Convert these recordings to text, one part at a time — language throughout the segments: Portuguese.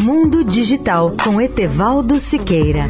Mundo Digital com Etevaldo Siqueira.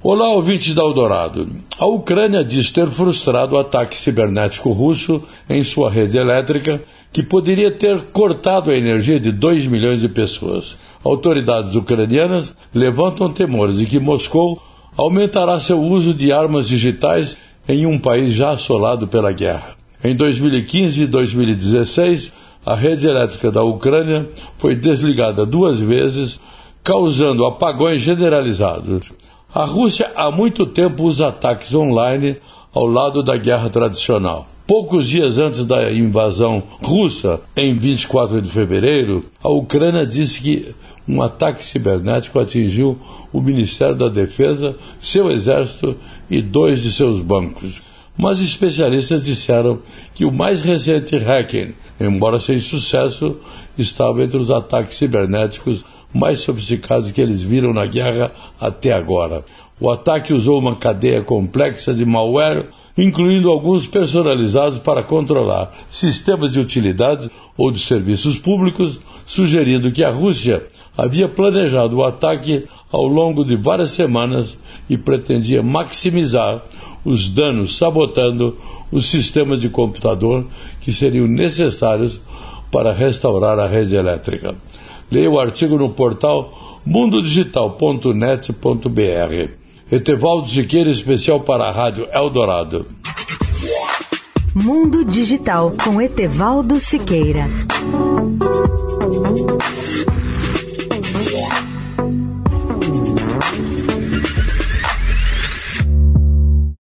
Olá, ouvintes da Eldorado. A Ucrânia diz ter frustrado o ataque cibernético russo em sua rede elétrica, que poderia ter cortado a energia de 2 milhões de pessoas. Autoridades ucranianas levantam temores de que Moscou aumentará seu uso de armas digitais em um país já assolado pela guerra. Em 2015 e 2016, a rede elétrica da Ucrânia foi desligada duas vezes, causando apagões generalizados. A Rússia há muito tempo usa ataques online ao lado da guerra tradicional. Poucos dias antes da invasão russa, em 24 de fevereiro, a Ucrânia disse que um ataque cibernético atingiu o Ministério da Defesa, seu exército e dois de seus bancos. Mas especialistas disseram que o mais recente hacking, embora sem sucesso, estava entre os ataques cibernéticos mais sofisticados que eles viram na guerra até agora. O ataque usou uma cadeia complexa de malware, incluindo alguns personalizados para controlar sistemas de utilidade ou de serviços públicos, sugerindo que a Rússia havia planejado o ataque ao longo de várias semanas e pretendia maximizar os danos, sabotando os sistemas de computador que seriam necessários para restaurar a rede elétrica. Leia o artigo no portal mundodigital.net.br. Etevaldo Siqueira, especial para a Rádio Eldorado. Mundo Digital com Etevaldo Siqueira.